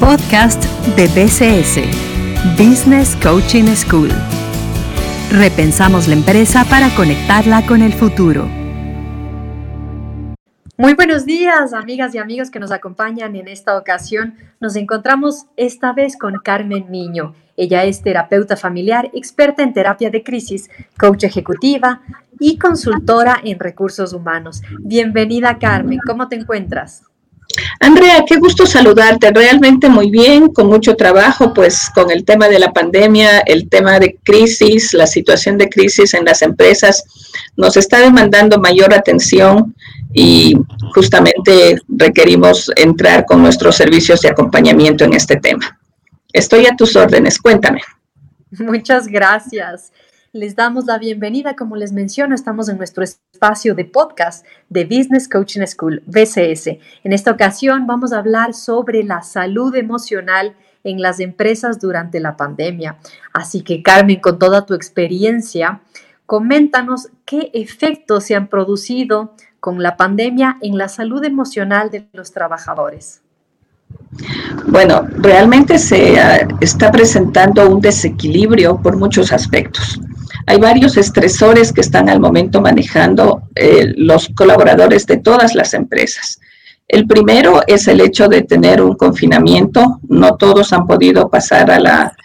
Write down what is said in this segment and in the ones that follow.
podcast de BCS, Business Coaching School. Repensamos la empresa para conectarla con el futuro. Muy buenos días, amigas y amigos que nos acompañan en esta ocasión. Nos encontramos esta vez con Carmen Niño. Ella es terapeuta familiar, experta en terapia de crisis, coach ejecutiva y consultora en recursos humanos. Bienvenida, Carmen. ¿Cómo te encuentras? Andrea, qué gusto saludarte. Realmente muy bien, con mucho trabajo, pues con el tema de la pandemia, el tema de crisis, la situación de crisis en las empresas, nos está demandando mayor atención y justamente requerimos entrar con nuestros servicios de acompañamiento en este tema. Estoy a tus órdenes, cuéntame. Muchas gracias. Les damos la bienvenida, como les menciono, estamos en nuestro espacio de podcast de Business Coaching School, BCS. En esta ocasión vamos a hablar sobre la salud emocional en las empresas durante la pandemia. Así que Carmen, con toda tu experiencia, coméntanos qué efectos se han producido con la pandemia en la salud emocional de los trabajadores. Bueno, realmente se está presentando un desequilibrio por muchos aspectos. Hay varios estresores que están al momento manejando eh, los colaboradores de todas las empresas. El primero es el hecho de tener un confinamiento. No todos han podido pasar a la,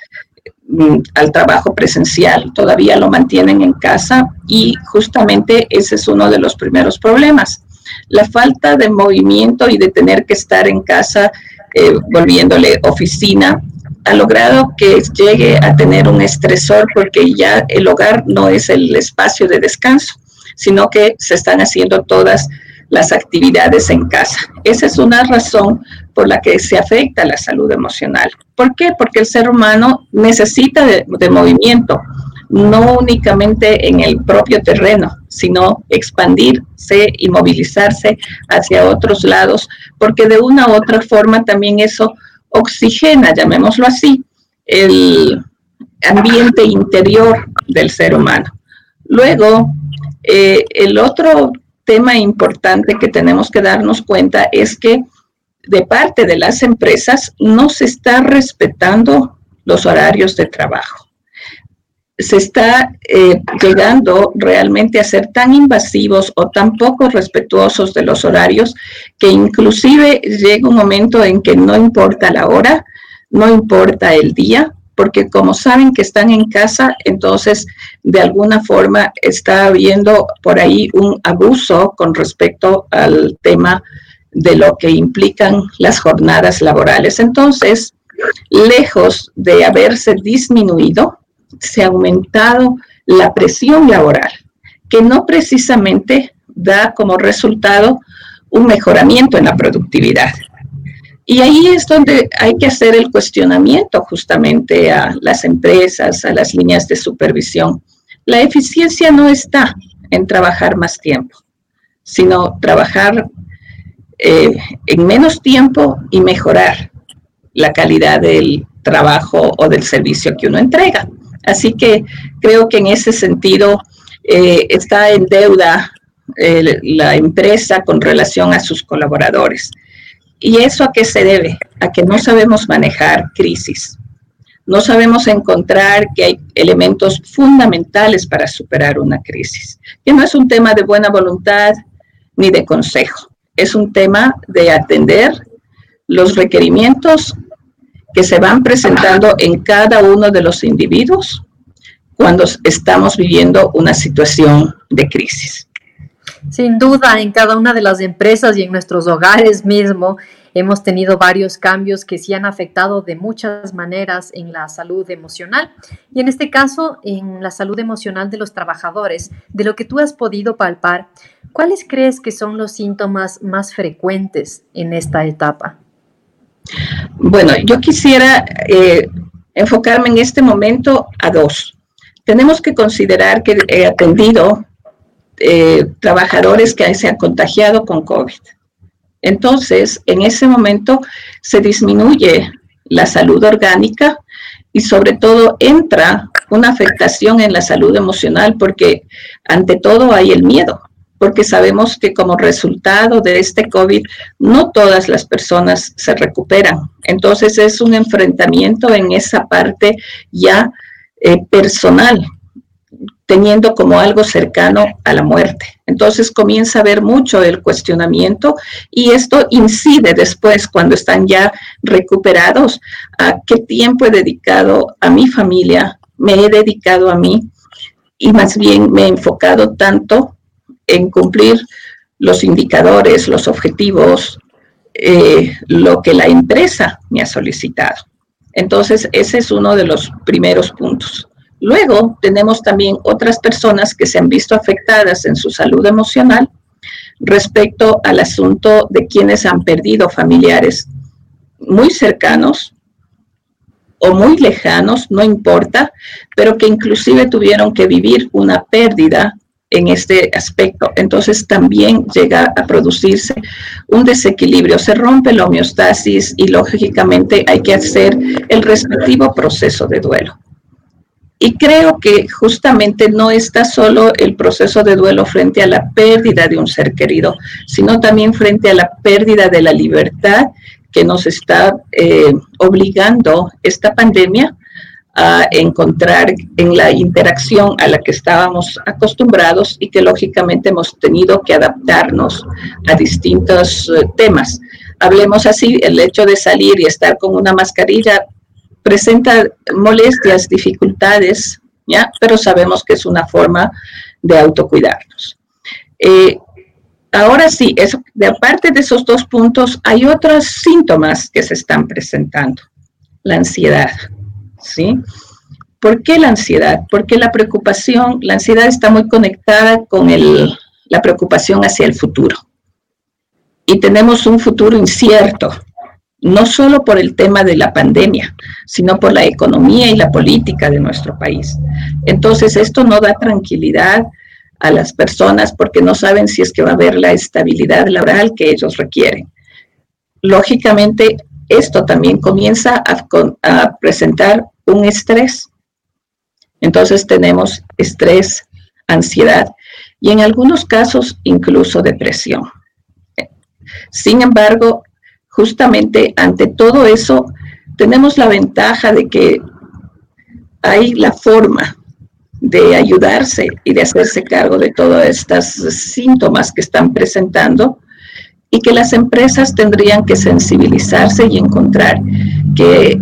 mm, al trabajo presencial, todavía lo mantienen en casa y justamente ese es uno de los primeros problemas. La falta de movimiento y de tener que estar en casa eh, volviéndole oficina ha logrado que llegue a tener un estresor porque ya el hogar no es el espacio de descanso, sino que se están haciendo todas las actividades en casa. Esa es una razón por la que se afecta la salud emocional. ¿Por qué? Porque el ser humano necesita de, movimiento, no únicamente en el propio terreno, sino expandirse y movilizarse hacia otros lados, porque de una u otra forma también eso oxigena, llamémoslo así, el ambiente interior del ser humano. Luego, eh, el otro tema importante que tenemos que darnos cuenta es que de parte de las empresas no se está respetando los horarios de trabajo. Se está eh, llegando realmente a ser tan invasivos o tan poco respetuosos de los horarios que inclusive llega un momento en que no importa la hora, no importa el día, porque como saben que están en casa, entonces de alguna forma está habiendo por ahí un abuso con respecto al tema de lo que implican las jornadas laborales. Entonces, lejos de haberse disminuido, se ha aumentado la presión laboral, que no precisamente da como resultado un mejoramiento en la productividad. Y ahí es donde hay que hacer el cuestionamiento justamente a las empresas, a las líneas de supervisión. La eficiencia no está en trabajar más tiempo, sino trabajar eh, en menos tiempo y mejorar la calidad del trabajo o del servicio que uno entrega. Así que creo que en ese sentido eh, está en deuda la empresa con relación a sus colaboradores. ¿Y eso a qué se debe? A que no sabemos manejar crisis. No sabemos encontrar que hay elementos fundamentales para superar una crisis. Que no es un tema de buena voluntad ni de consejo. Es un tema de atender los requerimientos que se van presentando en cada uno de los individuos cuando estamos viviendo una situación de crisis. Sin duda, en cada una de las empresas y en nuestros hogares mismo hemos tenido varios cambios que sí han afectado de muchas maneras en la salud emocional y en este caso en la salud emocional de los trabajadores. De lo que tú has podido palpar, ¿cuáles crees que son los síntomas más frecuentes en esta etapa? Bueno, yo quisiera eh, enfocarme en este momento a dos. Tenemos que considerar que he atendido eh, trabajadores que se han contagiado con COVID. Entonces, en ese momento se disminuye la salud orgánica y sobre todo entra una afectación en la salud emocional porque ante todo hay el miedo, porque sabemos que como resultado de este COVID, no todas las personas se recuperan. Entonces es un enfrentamiento en esa parte ya eh, personal, teniendo como algo cercano a la muerte. Entonces comienza a haber mucho el cuestionamiento y esto incide después cuando están ya recuperados a qué tiempo he dedicado a mi familia, me he dedicado a mí y más bien me he enfocado tanto en cumplir los indicadores, los objetivos, eh, lo que la empresa me ha solicitado. Entonces, ese es uno de los primeros puntos. Luego tenemos también otras personas que se han visto afectadas en su salud emocional respecto al asunto de quienes han perdido familiares muy cercanos o muy lejanos, no importa, pero que inclusive tuvieron que vivir una pérdida en este aspecto. Entonces también llega a producirse un desequilibrio, se rompe la homeostasis y lógicamente hay que hacer el respectivo proceso de duelo. Y creo que justamente no está solo el proceso de duelo frente a la pérdida de un ser querido, sino también frente a la pérdida de la libertad que nos está eh, obligando esta pandemia a encontrar en la interacción a la que estábamos acostumbrados y que lógicamente hemos tenido que adaptarnos a distintos eh, temas. Hablemos así, el hecho de salir y estar con una mascarilla presenta molestias, dificultades, ¿ya? Pero sabemos que es una forma de autocuidarnos. Eh, ahora sí, de aparte de esos dos puntos, hay otros síntomas que se están presentando. La ansiedad, ¿sí? ¿Por qué la ansiedad? Porque la preocupación, la ansiedad está muy conectada con el, la preocupación hacia el futuro. Y tenemos un futuro incierto, no solo por el tema de la pandemia, sino por la economía y la política de nuestro país. Entonces, esto no da tranquilidad a las personas porque no saben si es que va a haber la estabilidad laboral que ellos requieren. Lógicamente, esto también comienza a, presentar un estrés. Entonces tenemos estrés, ansiedad y en algunos casos incluso depresión. Sin embargo, justamente ante todo eso, tenemos la ventaja de que hay la forma de ayudarse y de hacerse cargo de todos estos síntomas que están presentando y que las empresas tendrían que sensibilizarse y encontrar que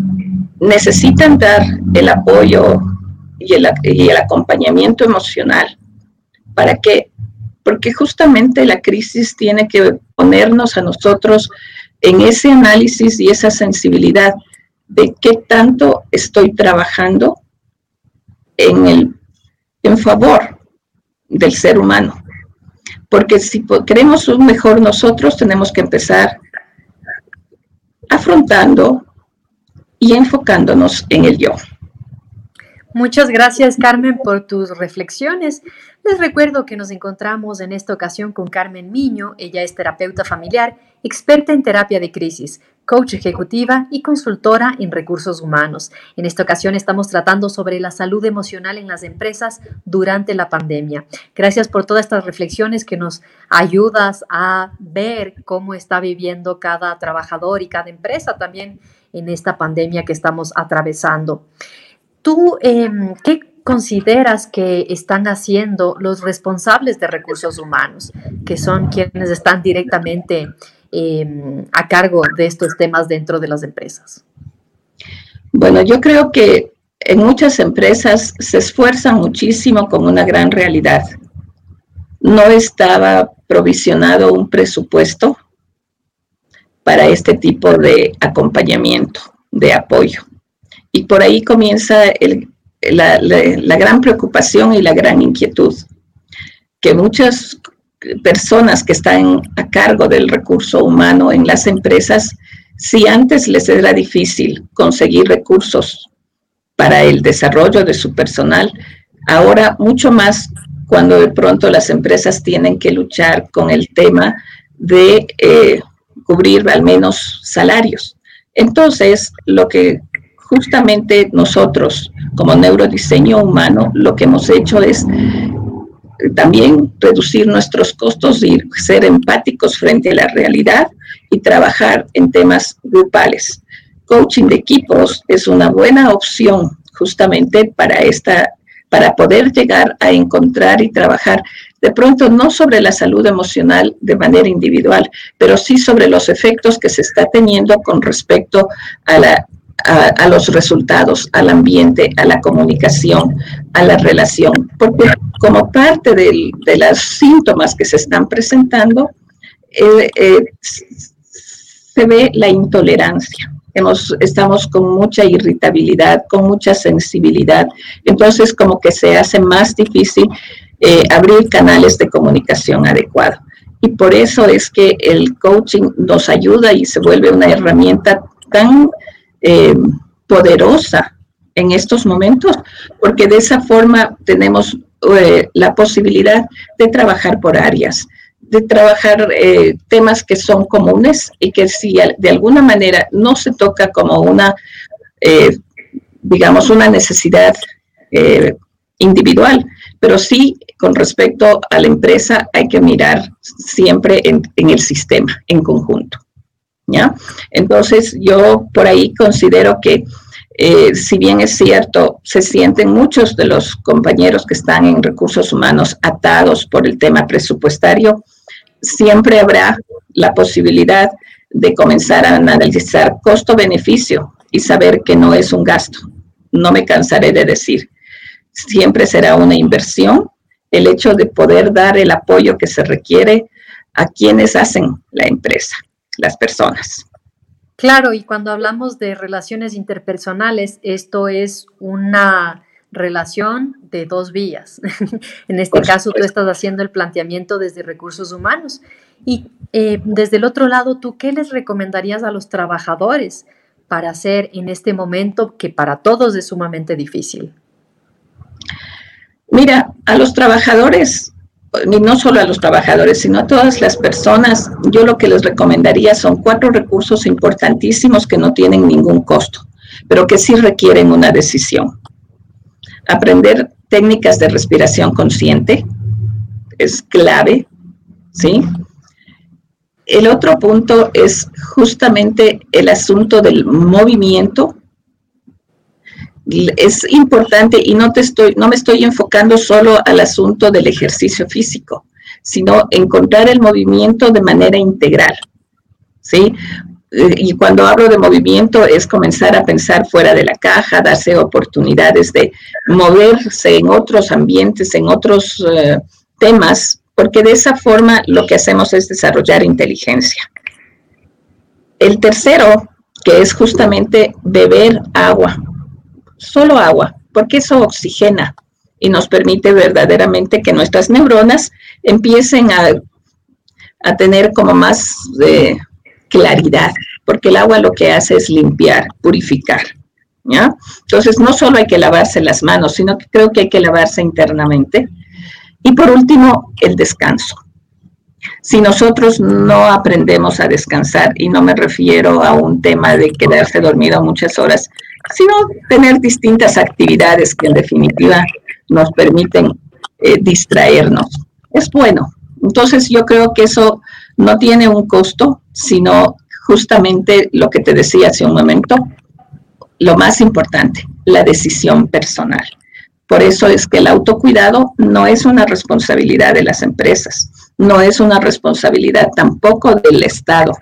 necesitan dar el apoyo y el, y el acompañamiento emocional. ¿Para qué? Porque justamente la crisis tiene que ponernos a nosotros en ese análisis y esa sensibilidad de qué tanto estoy trabajando en, el, en favor del ser humano. Porque si queremos un mejor nosotros, tenemos que empezar afrontando y enfocándonos en el yo. Muchas gracias, Carmen, por tus reflexiones. Les recuerdo que nos encontramos en esta ocasión con Carmen Miño. Ella es terapeuta familiar, experta en terapia de crisis, coach ejecutiva y consultora en recursos humanos. En esta ocasión estamos tratando sobre la salud emocional en las empresas durante la pandemia. Gracias por todas estas reflexiones que nos ayudas a ver cómo está viviendo cada trabajador y cada empresa también en esta pandemia que estamos atravesando. ¿Tú em, qué consideras que están haciendo los responsables de recursos humanos, que son quienes están directamente em, a cargo de estos temas dentro de las empresas? Bueno, yo creo que en muchas empresas se esfuerzan muchísimo con una gran realidad. No estaba provisionado un presupuesto para este tipo de acompañamiento, de apoyo. Y por ahí comienza la, gran preocupación y la gran inquietud, que muchas personas que están a cargo del recurso humano en las empresas, si antes les era difícil conseguir recursos para el desarrollo de su personal, ahora mucho más cuando de pronto las empresas tienen que luchar con el tema de eh, cubrir al menos salarios. Entonces, lo que justamente nosotros, como neurodiseño humano, lo que hemos hecho es también reducir nuestros costos y ser empáticos frente a la realidad y trabajar en temas grupales. Coaching de equipos es una buena opción justamente para esta para poder llegar a encontrar y trabajar de pronto no sobre la salud emocional de manera individual, pero sí sobre los efectos que se está teniendo con respecto a la a, los resultados, al ambiente, a la comunicación, a la relación, porque como parte de los síntomas que se están presentando, eh, eh, se ve la intolerancia. Hemos, estamos con mucha irritabilidad, con mucha sensibilidad, entonces como que se hace más difícil eh, abrir canales de comunicación adecuado. Y por eso es que el coaching nos ayuda y se vuelve una herramienta tan eh, poderosa en estos momentos, porque de esa forma tenemos eh, la posibilidad de trabajar por áreas, de trabajar temas que son comunes y que si de alguna manera no se toca como una, digamos, una necesidad individual, pero sí con respecto a la empresa hay que mirar siempre en el sistema, en conjunto. ¿ya? Entonces yo por ahí considero que eh, si bien es cierto, se sienten muchos de los compañeros que están en recursos humanos atados por el tema presupuestario, siempre habrá la posibilidad de comenzar a analizar costo-beneficio y saber que no es un gasto. No me cansaré de decir, siempre será una inversión el hecho de poder dar el apoyo que se requiere a quienes hacen la empresa las personas. Claro, y cuando hablamos de relaciones interpersonales, esto es una relación de dos vías. en este caso, tú estás haciendo el planteamiento desde recursos humanos. Y eh, desde el otro lado, ¿tú qué les recomendarías a los trabajadores para hacer en este momento que para todos es sumamente difícil? Mira, a los trabajadores no solo a los trabajadores, sino a todas las personas, yo lo que les recomendaría son cuatro recursos importantísimos que no tienen ningún costo, pero que sí requieren una decisión. Aprender técnicas de respiración consciente es clave, ¿sí? El otro punto es justamente el asunto del movimiento es importante y no, te estoy, no me estoy enfocando solo al asunto del ejercicio físico, sino encontrar el movimiento de manera integral. ¿Sí? Y cuando hablo de movimiento es comenzar a pensar fuera de la caja, darse oportunidades de moverse en otros ambientes, en otros eh, temas, porque de esa forma lo que hacemos es desarrollar inteligencia. El tercero, que es justamente beber agua solo agua, porque eso oxigena y nos permite verdaderamente que nuestras neuronas empiecen a, a tener como más de claridad, porque el agua lo que hace es limpiar, purificar. ¿Ya? Entonces, no solo hay que lavarse las manos, sino que creo que hay que lavarse internamente. Y por último, el descanso. Si nosotros no aprendemos a descansar, y no me refiero a un tema de quedarse dormido muchas horas, sino tener distintas actividades que en definitiva nos permiten eh, distraernos. Es bueno. Entonces yo creo que eso no tiene un costo, sino justamente lo que te decía hace un momento, lo más importante, la decisión personal. Por eso es que el autocuidado no es una responsabilidad de las empresas, no es una responsabilidad tampoco del Estado,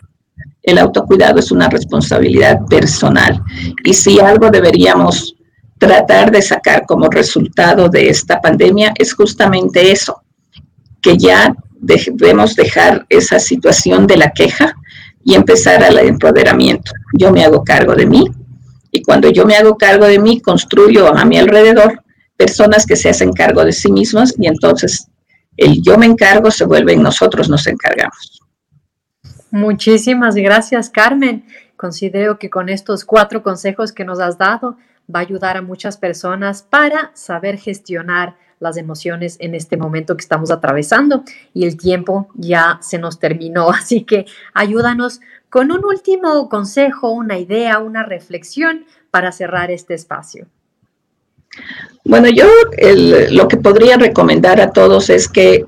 el autocuidado es una responsabilidad personal. Y si algo deberíamos tratar de sacar como resultado de esta pandemia es justamente eso, que ya debemos dejar esa situación de la queja y empezar al empoderamiento. Yo me hago cargo de mí y cuando yo me hago cargo de mí, construyo a mi alrededor personas que se hacen cargo de sí mismas y entonces el yo me encargo se vuelve en nosotros nos encargamos. Muchísimas gracias, Carmen. Considero que con estos cuatro consejos que nos has dado va a ayudar a muchas personas para saber gestionar las emociones en este momento que estamos atravesando y el tiempo ya se nos terminó. Así que ayúdanos con un último consejo, una idea, una reflexión para cerrar este espacio. Bueno, yo lo que podría recomendar a todos es que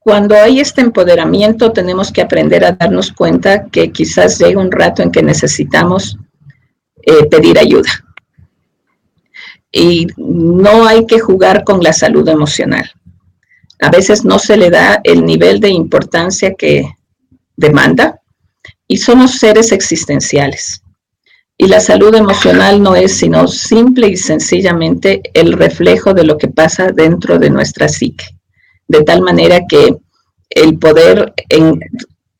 cuando hay este empoderamiento tenemos que aprender a darnos cuenta que quizás llega un rato en que necesitamos eh, pedir ayuda. Y no hay que jugar con la salud emocional. A veces no se le da el nivel de importancia que demanda y somos seres existenciales. Y la salud emocional no es sino simple y sencillamente el reflejo de lo que pasa dentro de nuestra psique. De tal manera que el poder, en,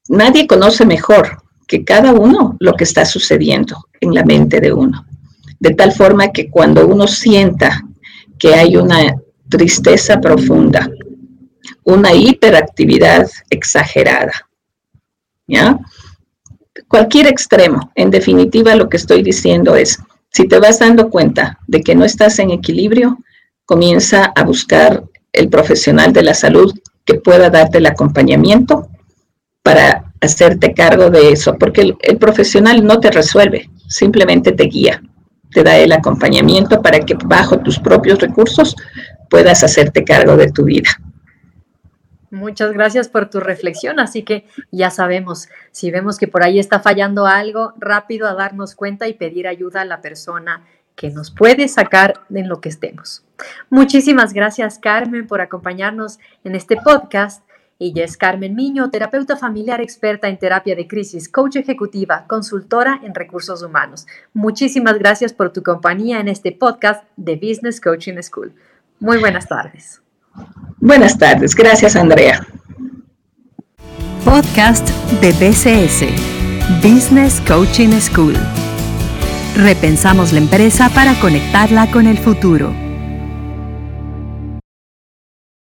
nadie conoce mejor que cada uno lo que está sucediendo en la mente de uno. De tal forma que cuando uno sienta que hay una tristeza profunda, una hiperactividad exagerada, ¿ya? cualquier extremo. En definitiva, lo que estoy diciendo es, si te vas dando cuenta de que no estás en equilibrio, comienza a buscar el profesional de la salud que pueda darte el acompañamiento para hacerte cargo de eso, porque el, profesional no te resuelve, simplemente te guía, te da el acompañamiento para que bajo tus propios recursos puedas hacerte cargo de tu vida. Muchas gracias por tu reflexión. Así que ya sabemos, si vemos que por ahí está fallando algo, rápido a darnos cuenta y pedir ayuda a la persona que nos puede sacar en lo que estemos. Muchísimas gracias, Carmen, por acompañarnos en este podcast. Ella es Carmen Miño, terapeuta familiar experta en terapia de crisis, coach ejecutiva, consultora en recursos humanos. Muchísimas gracias por tu compañía en este podcast de Business Coaching School. Muy buenas tardes. Buenas tardes, gracias Andrea. Podcast de BCS, Business Coaching School. Repensamos la empresa para conectarla con el futuro.